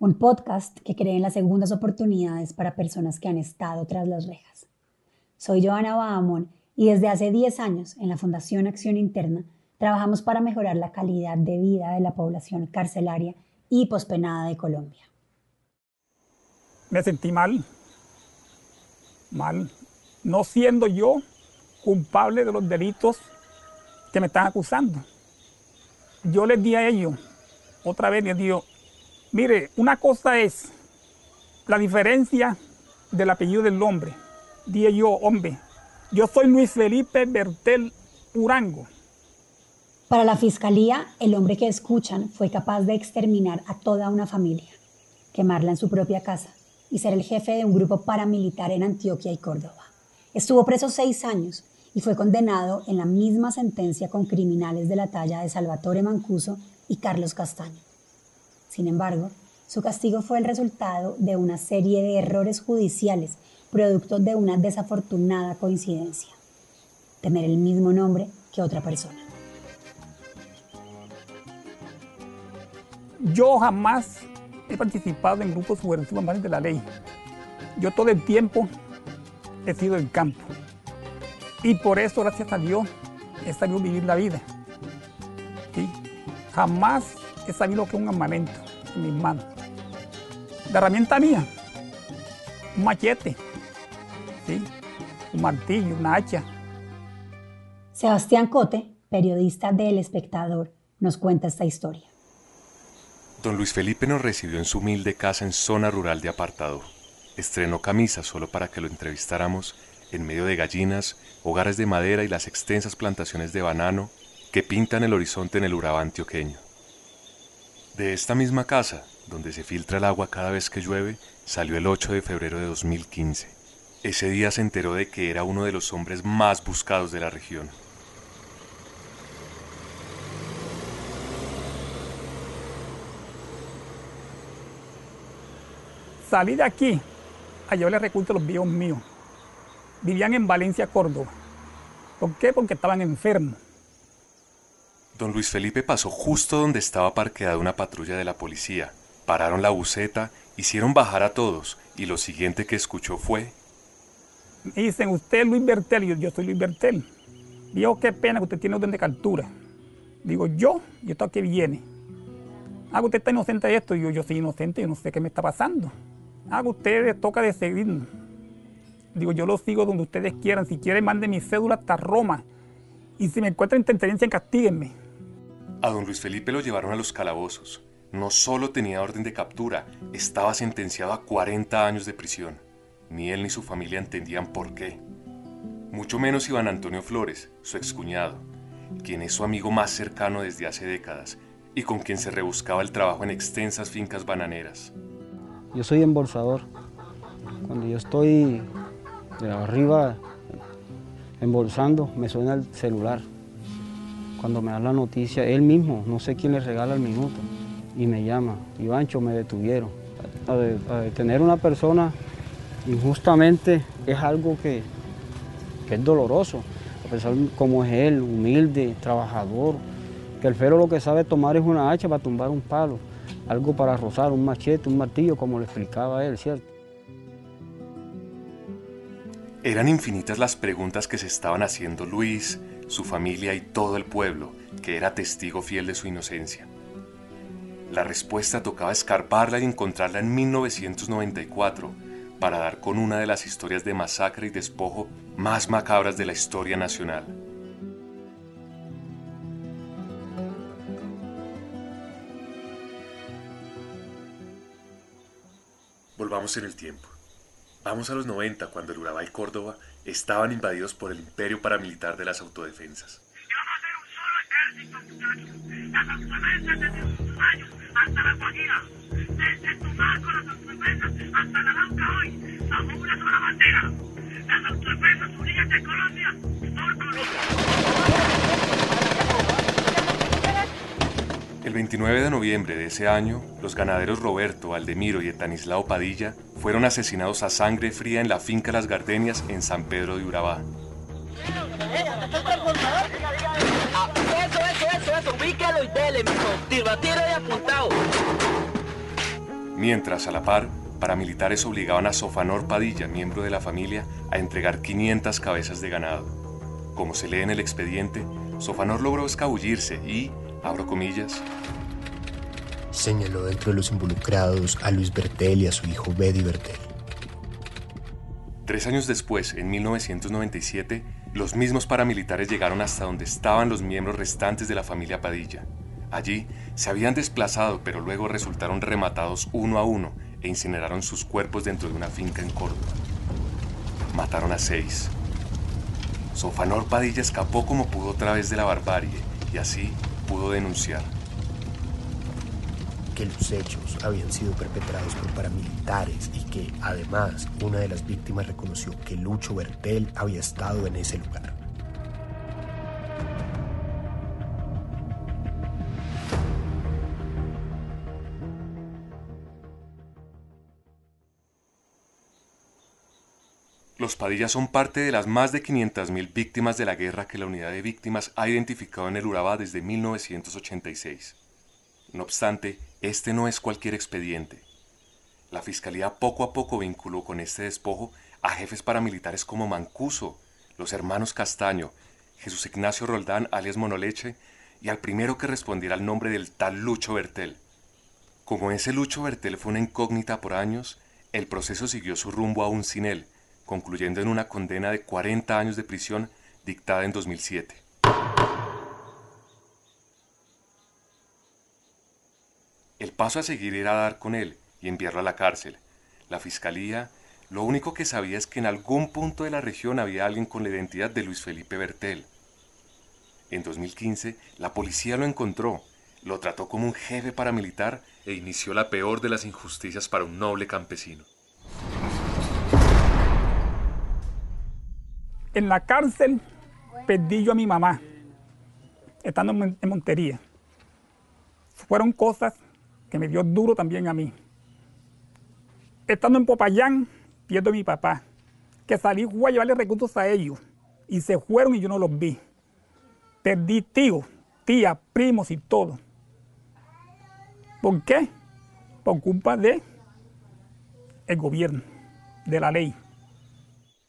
Un podcast que cree en las segundas oportunidades para personas que han estado tras las rejas. Soy Joana Bahamón y desde hace 10 años en la Fundación Acción Interna trabajamos para mejorar la calidad de vida de la población carcelaria y pospenada de Colombia. Me sentí mal, mal, no siendo yo culpable de los delitos que me están acusando. Yo les di a ellos, otra vez les digo, Mire, una cosa es la diferencia del apellido del hombre. Dije yo, hombre, yo soy Luis Felipe Bertel Urango. Para la fiscalía, el hombre que escuchan fue capaz de exterminar a toda una familia, quemarla en su propia casa y ser el jefe de un grupo paramilitar en Antioquia y Córdoba. Estuvo preso seis años y fue condenado en la misma sentencia con criminales de la talla de Salvatore Mancuso y Carlos Castaño. Sin embargo, su castigo fue el resultado de una serie de errores judiciales, producto de una desafortunada coincidencia. Tener el mismo nombre que otra persona. Yo jamás he participado en grupos subversivos de la ley. Yo todo el tiempo he sido en campo. Y por eso, gracias a Dios, he sabido vivir la vida. Jamás he sabido que un armamento en mis manos. La herramienta mía, un machete, ¿sí? un martillo, una hacha. Sebastián Cote, periodista del Espectador, nos cuenta esta historia. Don Luis Felipe nos recibió en su humilde casa en zona rural de apartado. Estrenó camisa solo para que lo entrevistáramos en medio de gallinas, hogares de madera y las extensas plantaciones de banano que pintan el horizonte en el Urabá antioqueño. De esta misma casa, donde se filtra el agua cada vez que llueve, salió el 8 de febrero de 2015. Ese día se enteró de que era uno de los hombres más buscados de la región. Salí de aquí a llevarle recursos a los viejos míos. Vivían en Valencia, Córdoba. ¿Por qué? Porque estaban enfermos. Don Luis Felipe pasó justo donde estaba parqueada una patrulla de la policía. Pararon la buceta, hicieron bajar a todos y lo siguiente que escuchó fue... Me dicen, usted Luis Bertel, yo, soy Luis Bertel. Digo, qué pena que usted tiene orden de captura. Digo, yo, y esto aquí viene. Hago usted está inocente de esto, y yo, soy inocente, yo no sé qué me está pasando. Hago usted toca de seguir. Digo, yo lo sigo donde ustedes quieran. Si quieren, mande mi cédula hasta Roma. Y si me encuentran intendencia, castíguenme. A don Luis Felipe lo llevaron a los calabozos. No solo tenía orden de captura, estaba sentenciado a 40 años de prisión. Ni él ni su familia entendían por qué. Mucho menos Iván Antonio Flores, su excuñado, quien es su amigo más cercano desde hace décadas y con quien se rebuscaba el trabajo en extensas fincas bananeras. Yo soy embolsador. Cuando yo estoy de arriba embolsando, me suena el celular cuando me da la noticia, él mismo, no sé quién le regala el minuto, y me llama, Ivancho, me detuvieron. A, detener a una persona injustamente es algo que, es doloroso, a pesar como es él, humilde, trabajador, que el fero lo que sabe tomar es una hacha para tumbar un palo, algo para rozar, un machete, un martillo, como le explicaba él, ¿cierto? Eran infinitas las preguntas que se estaban haciendo Luis, su familia y todo el pueblo, que era testigo fiel de su inocencia. La respuesta tocaba escarparla y encontrarla en 1994 para dar con una de las historias de masacre y despojo más macabras de la historia nacional. Volvamos en el tiempo. Vamos a los 90, cuando el Urabá y Córdoba estaban invadidos por el imperio paramilitar de las autodefensas. Y vamos a hacer un solo ejército las autodefensas desde Putumayo hasta la Guajira, desde Tumaco las autodefensas hasta la Lauca hoy, bajo una sola bandera, las autodefensas unidas de Colombia por Colombia. El 29 de noviembre de ese año, los ganaderos Roberto, Aldemiro y Etanislao Padilla fueron asesinados a sangre fría en la finca Las Gardenias en San Pedro de Urabá. Mientras, a la par, paramilitares obligaban a Sofanor Padilla, miembro de la familia, a entregar 500 cabezas de ganado. Como se lee en el expediente, Sofanor logró escabullirse y, abro comillas, Señaló dentro de los involucrados a Luis Bertel y a su hijo Betty Bertel. Tres años después, en 1997, los mismos paramilitares llegaron hasta donde estaban los miembros restantes de la familia Padilla. Allí se habían desplazado, pero luego resultaron rematados uno a uno e incineraron sus cuerpos dentro de una finca en Córdoba. Mataron a seis. Sofanor Padilla escapó como pudo otra vez de la barbarie y así pudo denunciar. Que los hechos habían sido perpetrados por paramilitares y que, además, una de las víctimas reconoció que Lucho Bertel había estado en ese lugar. Los Padillas son parte de las más de 500.000 víctimas de la guerra que la unidad de víctimas ha identificado en el Urabá desde 1986. No obstante, este no es cualquier expediente. La Fiscalía poco a poco vinculó con este despojo a jefes paramilitares como Mancuso, los hermanos Castaño, Jesús Ignacio Roldán alias Monoleche y al primero que respondiera al nombre del tal Lucho Bertel. Como ese Lucho Bertel fue una incógnita por años, el proceso siguió su rumbo aún sin él, concluyendo en una condena de 40 años de prisión dictada en 2007. Paso a seguir era dar con él y enviarlo a la cárcel. La fiscalía lo único que sabía es que en algún punto de la región había alguien con la identidad de Luis Felipe Bertel. En 2015, la policía lo encontró, lo trató como un jefe paramilitar e inició la peor de las injusticias para un noble campesino. En la cárcel perdí yo a mi mamá, estando en Mon- en Montería. Fueron cosas que me dio duro también a mí. Estando en Popayán, pierdo a mi papá, que salí a llevarle recursos a ellos, y se fueron y yo no los vi. Perdí tíos, tías, primos y todo. ¿Por qué? Por culpa de el gobierno, de la ley.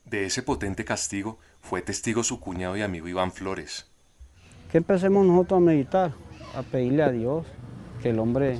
De ese potente castigo fue testigo su cuñado y amigo Iván Flores. Que empecemos nosotros a meditar, a pedirle a Dios que el hombre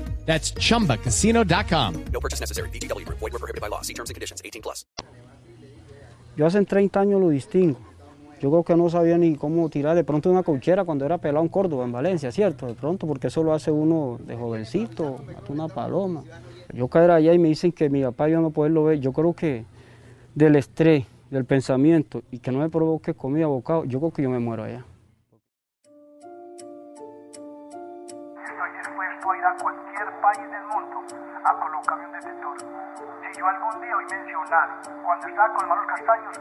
That's chumbacasino.com. No purchase necessary. VGW Group. Void were prohibited by law. See terms and conditions. 18 plus. Yo hace 30 años lo distingo. Yo creo que no sabía ni cómo tirar de pronto una cochera cuando era pelado en Córdoba, en Valencia, ¿cierto? De pronto, porque eso lo hace uno de jovencito, mata una paloma. Yo caer allá y me dicen que mi papá yo no poderlo ver. Yo creo que del estrés, del pensamiento y que no me provoque comida, bocado, yo creo que yo me muero allá. Oí mencionar, cuando estaba con castaños,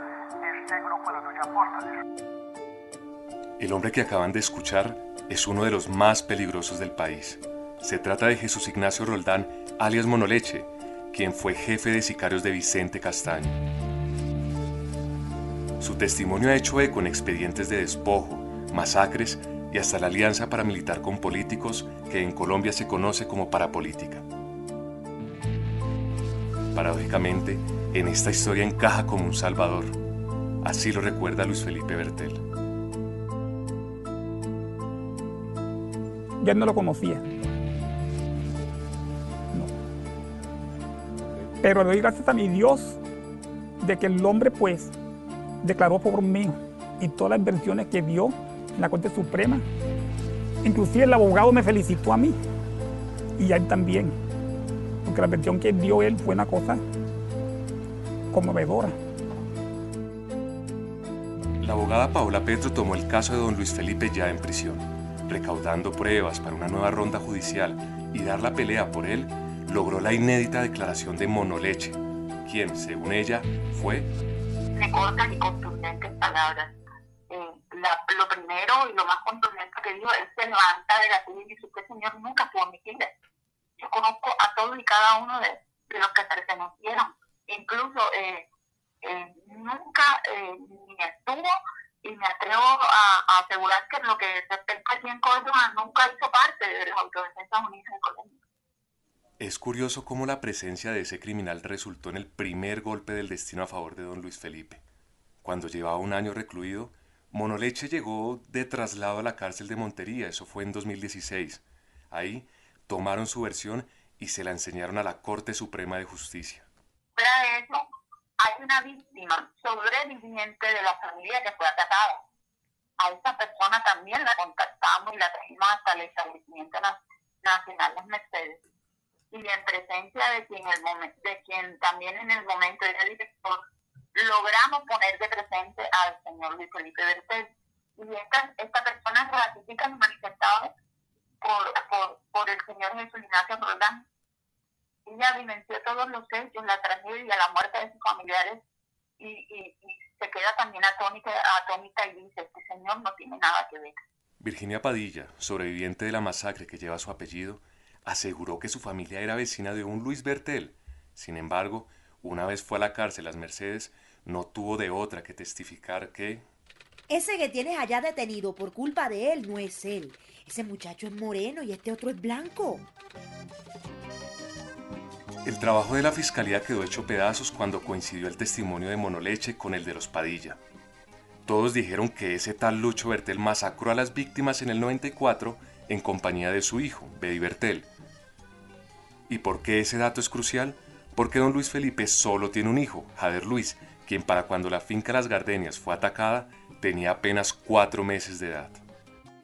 este grupo de los. El hombre que acaban de escuchar es uno de los más peligrosos del país. Se trata de Jesús Ignacio Roldán, alias Monoleche, quien fue jefe de sicarios de Vicente Castaño. Su testimonio ha hecho eco en expedientes de despojo, masacres y hasta la alianza paramilitar con políticos que en Colombia se conoce como parapolítica. Paradójicamente, en esta historia encaja como un salvador. Así lo recuerda Luis Felipe Bertel. Yo no lo conocía. No. Pero le doy gracias a mi Dios de que el hombre pues declaró por mí y todas las versiones que dio en la Corte Suprema. Inclusive el abogado me felicitó a mí y a él también, porque la versión que dio él fue una cosa conmovedora. La abogada Paola Petro tomó el caso de don Luis Felipe ya en prisión, recaudando pruebas para una nueva ronda judicial y dar la pelea por él, logró la inédita declaración de Monoleche, quien, según ella, fue de cortas y contundentes palabras. Eh, la- lo primero y lo más contundente que dijo, él se levanta de la silla y dice, usted señor nunca fue homicida. Yo conozco a todos y cada uno de, de los que pertenecieron. Incluso eh, eh, nunca eh, ni estuvo y me atrevo a, a asegurar que lo que respecta aquí en Córdoba nunca hizo parte de las autodefensas unidas de Colombia. Es curioso cómo la presencia de ese criminal resultó en el primer golpe del destino a favor de don Luis Felipe. Cuando llevaba un año recluido, Monoleche llegó de traslado a la cárcel de Montería, eso fue en 2016. Ahí tomaron su versión y se la enseñaron a la Corte Suprema de Justicia. Fuera de eso, hay una víctima sobreviviente de la familia que fue atacada. A esa persona también la contactamos y la trajimos hasta el establecimiento na- nacional Las Mercedes. Y en presencia de quien, el de quien también en el momento era director, logramos poner de presente al señor Luis Felipe Bertel. Y esta, esta persona ratifica los manifestados por, por, por el señor Jesús Ignacio Roldán. Ella vivenció todos los hechos, la tragedia, la muerte de sus familiares y, y, y se queda también atónita, atónita y dice, este señor no tiene nada que ver. Virginia Padilla, sobreviviente de la masacre que lleva su apellido, aseguró que su familia era vecina de un Luis Bertel. Sin embargo, una vez fue a la cárcel Las Mercedes, no tuvo de otra que testificar que Ese que tienes allá detenido por culpa de él no es él. Ese muchacho es moreno y este otro es blanco. el trabajo de la fiscalía quedó hecho pedazos cuando coincidió el testimonio de Monoleche con el de los Padilla. Todos dijeron que ese tal Lucho Bertel masacró a las víctimas en el 94 en compañía de su hijo, Betty Bertel. ¿Y por qué ese dato es crucial? Porque don Luis Felipe solo tiene un hijo, Jader Luis, quien para cuando la finca Las Gardenias fue atacada tenía apenas cuatro meses de edad.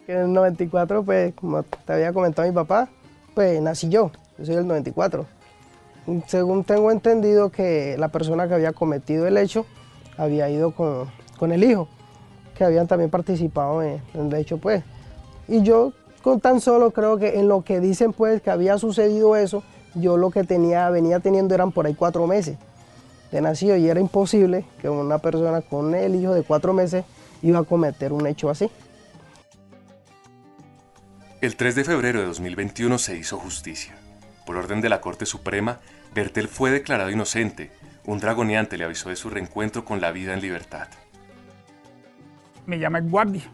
En el 94, pues, como te había comentado mi papá, pues nací yo, yo soy del 94. Según tengo entendido que la persona que había cometido el hecho había ido con, con el hijo, que habían también participado en, en el hecho, pues. Y yo con tan solo creo que en lo que dicen, pues, que había sucedido eso, yo lo que tenía, venía teniendo eran por ahí cuatro meses de nacido y era imposible que una persona con el hijo de cuatro meses iba a cometer un hecho así. El 3 de febrero de 2021 se hizo justicia. Por orden de la Corte Suprema, Bertel fue declarado inocente. Un dragoneante le avisó de su reencuentro con la vida en libertad. Me llama el guardia.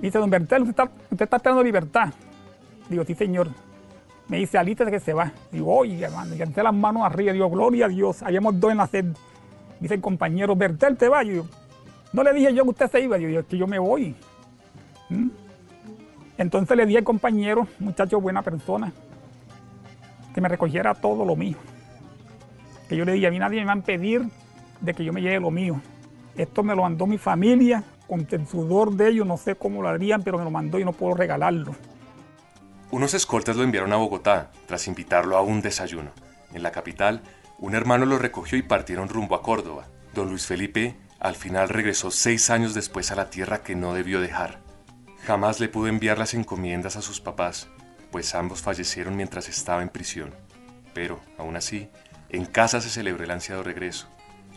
Dice, don Bertel, usted está, usted está esperando libertad. Digo, sí, señor. Me dice, alístese que se va. Digo, oye, hermano, alcé las manos arriba. Digo, gloria a Dios, habíamos dos en la sed. Dice el compañero, Bertel, te va. Yo digo, no le dije yo que usted se iba. Yo es que yo me voy. ¿Mm? Entonces le di al compañero, muchacho buena persona, que me recogiera todo lo mío. Que yo le dije, a mí nadie me va a impedir de que yo me lleve lo mío. Esto me lo mandó mi familia, con el sudor de ellos, no sé cómo lo harían, pero me lo mandó y no puedo regalarlo. Unos escoltas lo enviaron a Bogotá tras invitarlo a un desayuno. En la capital, un hermano lo recogió y partieron rumbo a Córdoba. Don Luis Felipe al final regresó seis años después a la tierra que no debió dejar. Jamás le pudo enviar las encomiendas a sus papás, pues ambos fallecieron mientras estaba en prisión. Pero, aún así, en casa se celebró el ansiado regreso.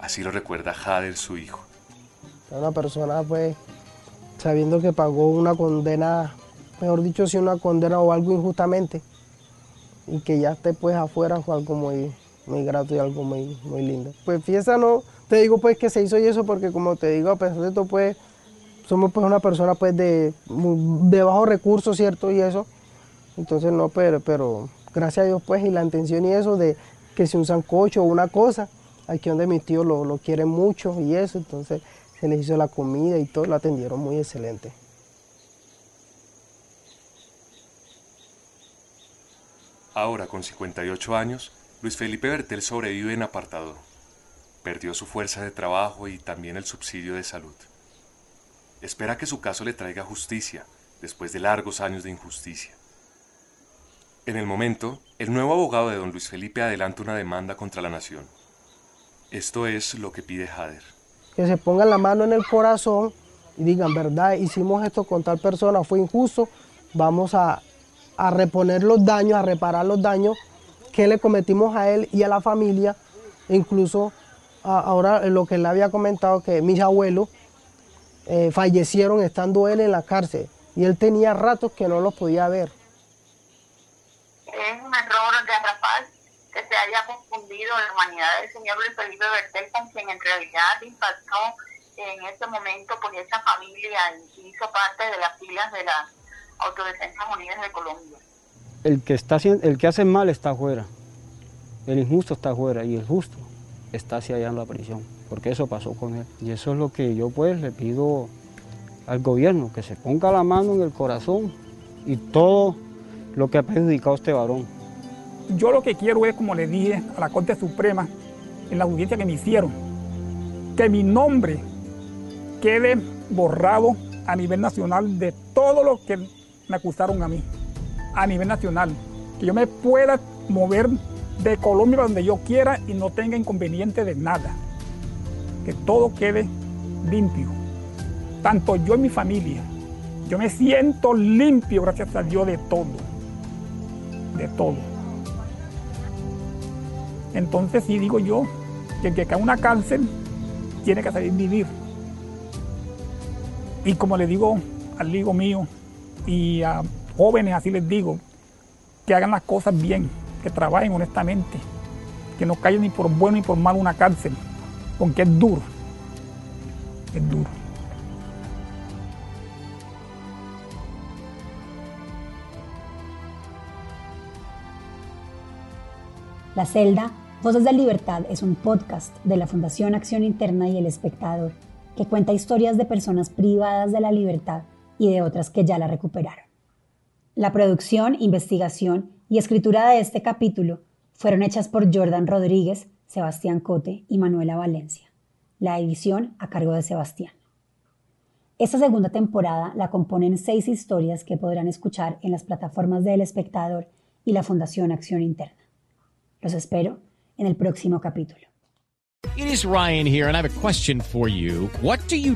Así lo recuerda Jader, su hijo. Una persona, pues, sabiendo que pagó una condena, mejor dicho, si una condena o algo injustamente, y que ya esté pues afuera fue algo muy, muy grato y algo muy, muy lindo. Pues fiesta no, te digo pues que se hizo y eso porque como te digo, a pesar de todo pues, somos pues una persona pues de, de bajos recursos, ¿cierto? Y eso, entonces no, pero, pero gracias a Dios pues y la intención y eso de que si un sancocho o una cosa, aquí donde mis tíos lo, lo quieren mucho y eso, entonces se les hizo la comida y todo, lo atendieron muy excelente. Ahora, con 58 años, Luis Felipe Bertel sobrevive en apartado. Perdió su fuerza de trabajo y también el subsidio de salud. Espera que su caso le traiga justicia después de largos años de injusticia. En el momento, el nuevo abogado de don Luis Felipe adelanta una demanda contra la nación. Esto es lo que pide Jader. Que se pongan la mano en el corazón y digan, verdad, hicimos esto con tal persona, fue injusto, vamos a, a reponer los daños, a reparar los daños que le cometimos a él y a la familia, incluso a- ahora lo que él había comentado, que mis abuelos eh, fallecieron estando él en la cárcel y él tenía ratos que no los podía ver. Es un error garrafal que se haya confundido la humanidad del señor Luis Felipe Bertel con quien en realidad impactó en ese momento por esa familia y hizo parte de las filas de las Autodefensas Unidas de Colombia. El que, está, haciendo- el que hace mal está afuera, el injusto está afuera y el justo está hacia allá en la prisión, porque eso pasó con él. Y eso es lo que yo pues le pido al gobierno, que se ponga la mano en el corazón y todo lo que ha perjudicado a este varón. Yo lo que quiero es, como le dije a la Corte Suprema en la audiencia que me hicieron, que mi nombre quede borrado a nivel nacional de todo lo que me acusaron a mí, a nivel nacional. Que yo me pueda mover de Colombia donde yo quiera y no tenga inconveniente de nada. Que todo quede limpio. Tanto yo y mi familia. Yo me siento limpio, gracias a Dios, de todo. De todo. Entonces sí digo yo que el que cae una cárcel tiene que saber vivir. Y como le digo al hijo mío y a jóvenes, así les digo, que hagan las cosas bien, que trabajen honestamente, que no caigan ni por bueno ni por malo en una cárcel, porque es duro, es duro. La Celda, Voces de Libertad es un podcast de la Fundación Acción Interna y El Espectador que cuenta historias de personas privadas de la libertad y de otras que ya la recuperaron. La producción, investigación y escritura de este capítulo fueron hechas por Jordan Rodríguez, Sebastián Cote y Manuela Valencia. La edición a cargo de Sebastián. Esta segunda temporada la componen seis historias que podrán escuchar en las plataformas de Espectador y la Fundación Acción Interna. Los espero en el próximo capítulo. It Ryan here, and I have a question for you. What do you?